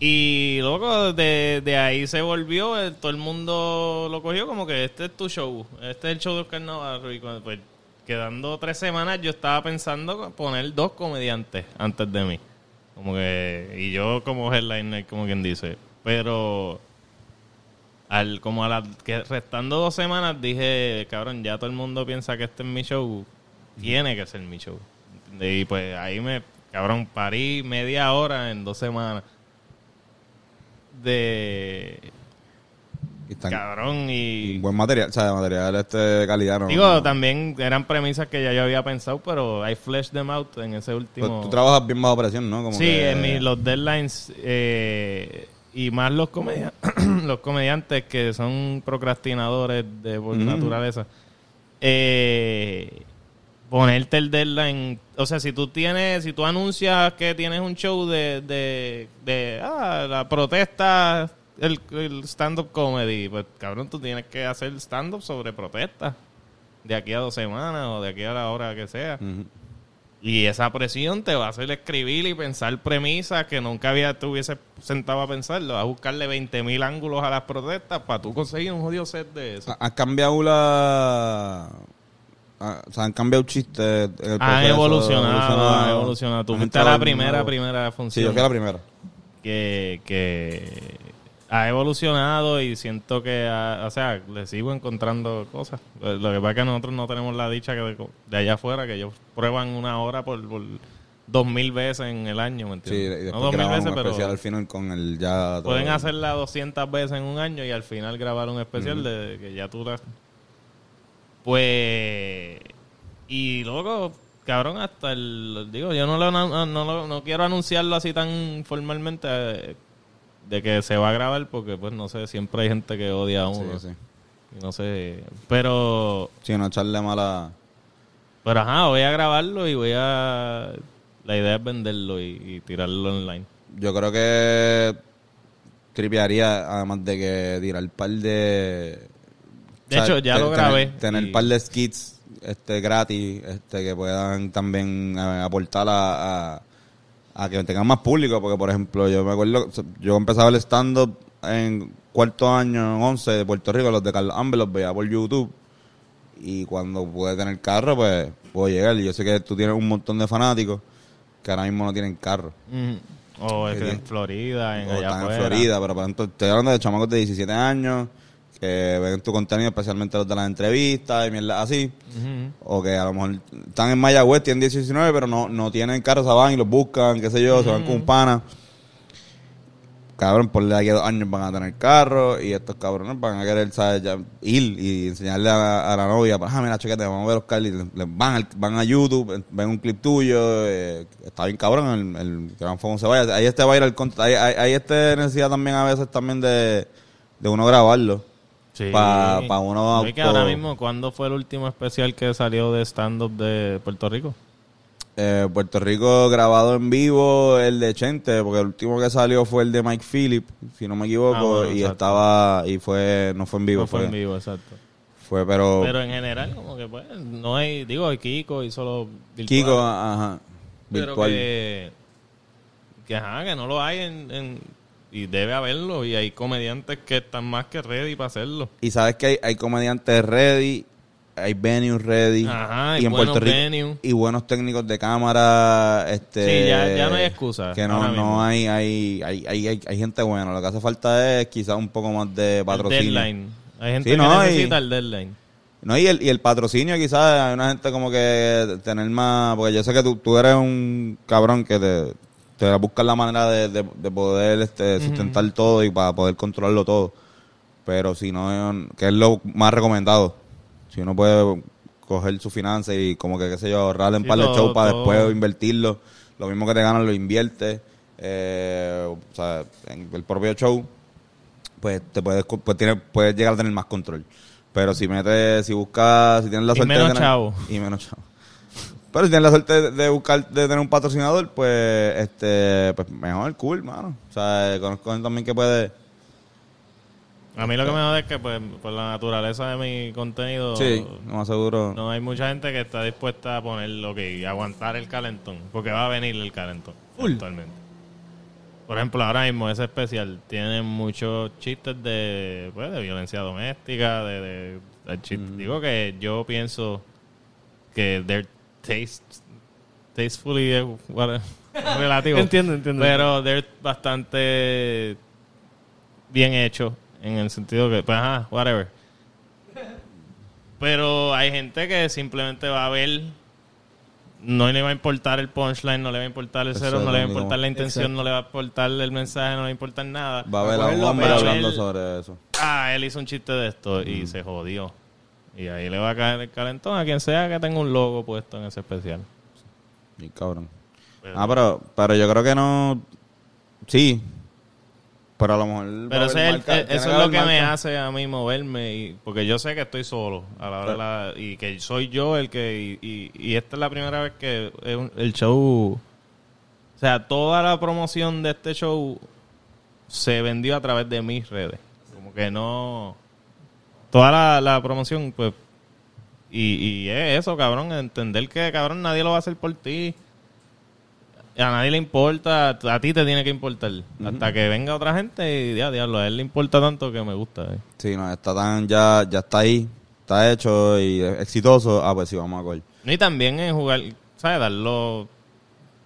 Y loco, de, de ahí se volvió, todo el mundo lo cogió como que este es tu show, este es el show de Oscar Navarro. Y cuando, pues, quedando tres semanas, yo estaba pensando poner dos comediantes antes de mí. Como que, y yo como headliner, como quien dice. Pero al como a la que restando dos semanas dije, cabrón, ya todo el mundo piensa que este es mi show, tiene que ser mi show. Y pues ahí me, cabrón, parí media hora en dos semanas de están cabrón y buen material, o sea, material este de calidad. ¿no? digo No. también eran premisas que ya yo había pensado, pero I fleshed them out en ese Pues último. tú trabajas bien bajo presión, ¿no? Como Sí, que- en mi- los deadlines eh, y más los, comedia- (clears throat) los comediantes que son procrastinadores de por Ujú. naturaleza. Eh, ponerte el deadline. O sea, si tú tienes, si tú anuncias que tienes un show de, de, de ah, la protesta, el, el stand-up comedy, pues cabrón, tú tienes que hacer stand-up sobre protesta. De aquí a dos semanas o de aquí a la hora que sea. Ujú. Y esa presión te va a hacer escribir y pensar premisas que nunca había te hubiese sentado a pensarlo. A buscarle 20 mil ángulos a las protestas para tú conseguir un jodido set de eso. Ha- Han cambiado la... ah, O sea, han cambiado chistes. el Han evolucionado, han evolucionado. Tú fuiste la primera, primera Sí, función. yo fui la primera. que, que ha evolucionado y siento que, ha- o sea, le sigo encontrando cosas. Lo que pasa es que nosotros no tenemos la dicha que de, de allá afuera, que ellos prueban una hora por, por dos mil veces en el año, ¿me Sí, y entiendes? no dos mil veces, pero al final con el ya... todo- pueden hacerla 200 veces en un año y al final grabar un especial de que ya tú la... Pues... Y luego, cabrón, hasta el... Digo, yo no, lo, no, no, no quiero anunciarlo así tan formalmente eh, de que se va a grabar porque, pues, no sé, siempre hay gente que odia a Sí, uno. sí. Y no sé, pero... Sí, no echarle mala... Pero ajá, voy a grabarlo y voy a... La idea es venderlo y, y tirarlo online. Yo creo que tripearía, además de que tirar el par de... De hecho, ya lo grabé Tener y- el par de skits este, gratis este, que puedan también eh, aportar a, a, a que tengan más público. Porque, por ejemplo, yo me acuerdo, yo empezaba el stand-up en cuarto año, en 11 de Puerto Rico, los de Carlos Amber, los veía por YouTube. Y cuando pude tener carro, pues puedo llegar. Y yo sé que tú tienes un montón de fanáticos que ahora mismo no tienen carro. O es Que que en Florida, en o allá están en. Florida, pero por ejemplo, estoy hablando de chamacos de 17 años que ven tu contenido, especialmente los de las entrevistas y mierda así, o que a lo mejor están en Mayagüez, tienen 19, pero no, no tienen carro, se van y los buscan, qué sé yo, se van con un pana. Cabrón, por de aquí a dos años van a tener carro y estos cabrones van a querer ¿sabes? Ya ir y enseñarle a, a la novia, pues, ah, mira, chequete, vamos a ver los Carly. Le- le- Van, van a YouTube, ven un clip tuyo, eh, está bien cabrón, el, el van fuego se vaya. Ahí este va a ir al contra, ahí, ahí, ahí este necesidad también a veces también de, de uno grabarlo. Sí. Pa- pa uno que ahora mismo, ¿cuándo fue el último especial que salió de stand-up de Puerto Rico? Eh, Puerto Rico grabado en vivo, el de Chente, porque el último que salió fue el de Mike Phillip, si no me equivoco, Ah, bueno, y exacto. estaba, y fue, no fue en vivo, No fue fue, en vivo, exacto. fue, pero, Pero en general, como que pues, no hay, digo, Kiko y solo virtual. Kiko, ajá, pero virtual. que, que ajá, que no lo hay en, en- y debe haberlo y hay comediantes que están más que ready para hacerlo. Y sabes que hay, hay comediantes ready, hay venues ready, Ajá, y y en Puerto Rico, y buenos técnicos de cámara, este... Sí, ya- ya no hay excusa, Que no, no hay, hay, hay, hay, hay, hay gente buena, lo que hace falta es quizás un poco más de El patrocinio. deadline. Hay gente Sí, que no, y- necesita el deadline. No, y el, y el patrocinio quizás, hay una gente como que tener más, porque yo sé que tú, tú eres un cabrón que te, te buscas la manera de, de, de poder este, sustentar todo y para poder controlarlo todo. Pero si no, que es lo más recomendado. Si uno puede coger su finanza y como que, qué sé yo, ahorrar en Sí, par de shows para después invertirlo. Lo mismo que te ganas lo inviertes. Eh, o sea, en el propio show pues te puedes, pues tienes, puedes llegar a tener más control. Pero si metes, si buscas, si tienes la Y suerte menos de tener, chavo. Y menos chavo. Pero si tienes la suerte de, buscar, de tener un patrocinador, pues, este, pues mejor, cool, mano. O sea, conozco también que puede... A mí lo que me jode es que, pues, por la naturaleza de mi contenido, Sí, no más seguro. no hay mucha gente que está dispuesta a ponerlo que aguantar el calentón, porque va a venir el calentón actualmente. Por ejemplo, ahora mismo ese especial tiene muchos chistes de, pues, de violencia doméstica, de, de- de chist- digo que yo pienso que they're taste, tastefully eh, what- (laughs) relativo. Entiendo, entiendo. Pero they're bastante bien hecho en el sentido que, pues, ajá, whatever. Pero hay gente que simplemente va a ver, no le va a importar el punchline, no le va a importar el cero, es no le va a importar la intención, Exacto. no le va a importar el mensaje, no le va a importar nada. Va a haber a un hombre hablando sobre eso. Ah, él hizo un chiste de esto y se jodió. Y ahí le va a caer el calentón a quien sea que tenga un logo puesto en ese especial. Y cabrón. Pero- Ah, pero, pero yo creo que no... Sí. Pero a lo mejor. Pero ese el- marca- eso es lo que me hace a mí moverme. Y, porque yo sé que estoy solo a la hora de la- y que soy yo el que. Y, y- y esta es la primera vez que el show. O sea, toda la promoción de este show se vendió a través de mis redes. Como que no. Toda la, la promoción, pues. Y, y es eso, cabrón. Entender que, cabrón, nadie lo va a hacer por ti. A nadie le importa, a ti te tiene que importar. Hasta que venga otra gente y ya, diablo, a él le importa tanto que me gusta. eh. Sí, no, está tan. Ya, ya está ahí. Está hecho y exitoso. Ah, pues sí, vamos a coger. No, Y también en jugar, ¿sabes? Darlo,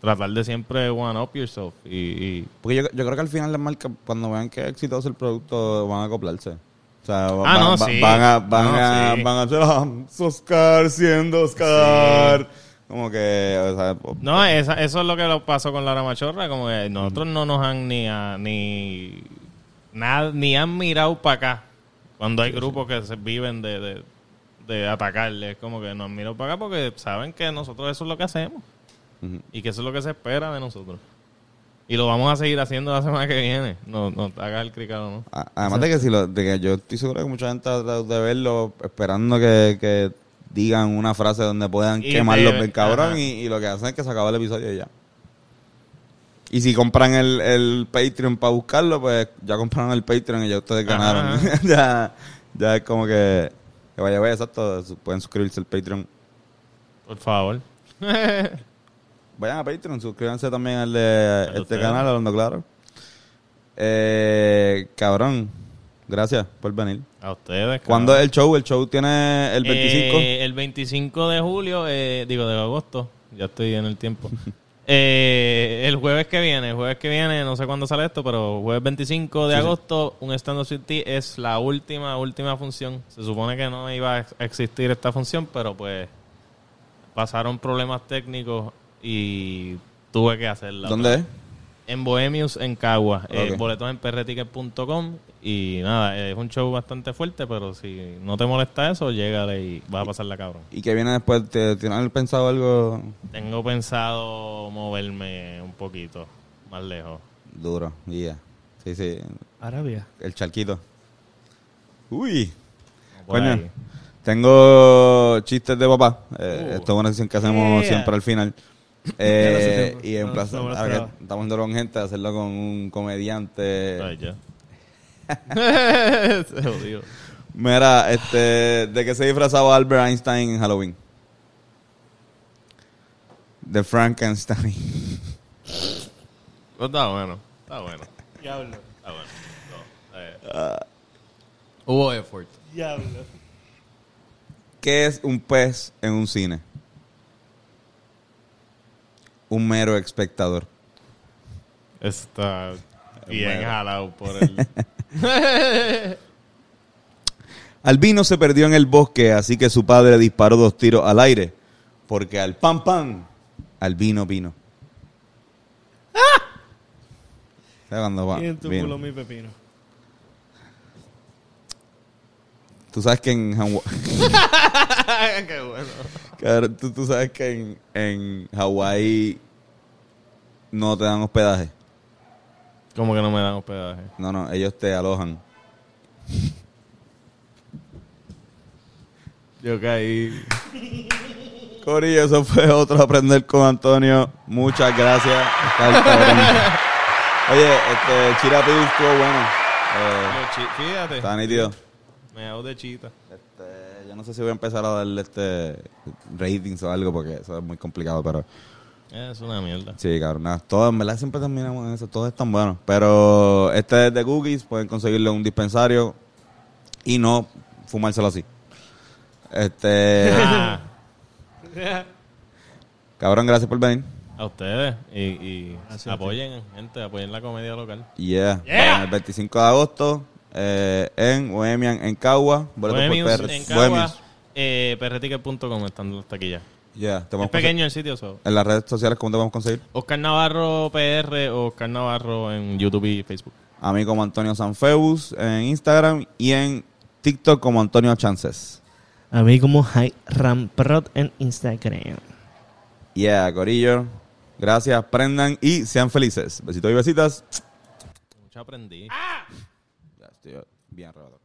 tratar de siempre one up yourself. Y, y- Porque yo, yo creo que al final las marcas, cuando vean que es exitoso el producto, van a acoplarse. O sea, Ah, van, no, sí. van a, van No, a, sí. van a hacer ah, Oscar siendo Oscar. Como que, o sea, no, esa- eso es lo que lo pasó con Lara Machorra. Como que nosotros no nos han ni, a- ni, nada, ni han mirado para acá. Cuando hay grupos que se viven de, de, de atacarle. Es como que nos han mirado para acá porque saben que nosotros eso es lo que hacemos. Y que eso es lo que se espera de nosotros. Y lo vamos a seguir haciendo la semana que viene. No, no te hagas el cricado, ¿no? Además de que si lo, de que yo estoy seguro que mucha gente ha de verlo esperando que, que digan una frase donde puedan Y quemarlos bien cabrón y, y lo que hacen es que se acaba el episodio y ya. Y si compran el, el Patreon para buscarlo, pues ya compraron el Patreon y ya ustedes ganaron. (laughs) ya, ya es como que, que vaya, vaya, exacto, pueden suscribirse al Patreon. Por favor. (laughs) Vayan a Patreon, suscríbanse también al de este canal, hablando claro. Eh, cabrón, gracias por venir. A ustedes. ¿Cuándo cabrón. es el show? El show tiene el 25. Eh, el 25 de julio, eh, digo de agosto. Ya estoy en el tiempo. (laughs) Eh, el jueves que viene, el jueves que viene, no sé cuándo sale esto, pero jueves 25 de Sí, sí. agosto, un stand-up city es la última, última función. Se supone que no iba a existir esta función, pero pues pasaron problemas técnicos y tuve que hacerla. ¿Dónde es? En Bohemius, en Cagua. Eh, Ok. boletos en perreticket.com. Y nada, es un show bastante fuerte, pero si no te molesta eso, llégale y vas a pasarla cabrón. ¿Y qué viene después? ¿Te- ¿Tienes pensado algo Tengo pensado moverme un poquito más lejos. duro? Yeah. Sí, sí. Arabia. El charquito. Uy. Coño. Tengo chistes de papá. Eh, Uh. Esto es una sesión que hacemos Yeah. siempre al final. Eh, y en No, plaza, no ahora que esperaba. estamos haciendo con gente, hacerlo con un comediante. Ay, ya. (laughs) Se jodió. Mira, este, ¿de qué se disfrazaba Albert Einstein en Halloween? De Frankenstein. Pero está bueno, está bueno, Diablo. está bueno. No, eh. Hubo effort. Diablo. ¿Qué es un pez en un cine? Un mero espectador. Está bien jalado por el... (laughs) Albino se perdió en el bosque, así que su padre disparó dos tiros al aire. Porque al pan pan, Albino vino. (laughs) ¿Sabes cuando va? Y en tu vino? culo mi pepino. Tú sabes que en Hawái... (laughs) Qué bueno. Cabrón, tú, tú sabes que en, en Hawái no te dan hospedaje. Como que no me dan hospedaje. No, no, ellos te alojan. Yo caí. Corillo, eso fue otro aprender con Antonio. Muchas gracias. Oye, este Chirapi estuvo bueno. Eh, Fíjate. está nítido. Me hago de chita. Yo no sé si voy a empezar a darle este ratings o algo porque eso es muy complicado, pero Es una mierda. sí, cabrón. nada, Todos, en verdad, siempre terminamos en eso. Todos están buenos. Pero este es de cookies. Pueden conseguirlo en un dispensario y no fumárselo así. Este, (laughs) cabrón, gracias por venir. a ustedes. Y, apoyen, gente, apoyen la comedia local. Yeah. Yeah. El 25 de agosto eh, en Bohemian, en Cagua. Boletos por Bohemius PR. en Cagua, eh, perreticket.com están las taquillas. Yeah, te Es pequeño el sitio, so. En las redes sociales, ¿cómo te podemos conseguir? Oscar Navarro PR o Oscar Navarro en YouTube y Facebook. A mí como Antonio Sanfeus en Instagram y en TikTok como Antonio Chances. A mí como High Ramprot en Instagram. Yeah, Corillo. Gracias, prendan y sean felices. Besitos y besitas. Ya aprendí. Estoy bien arrebatado.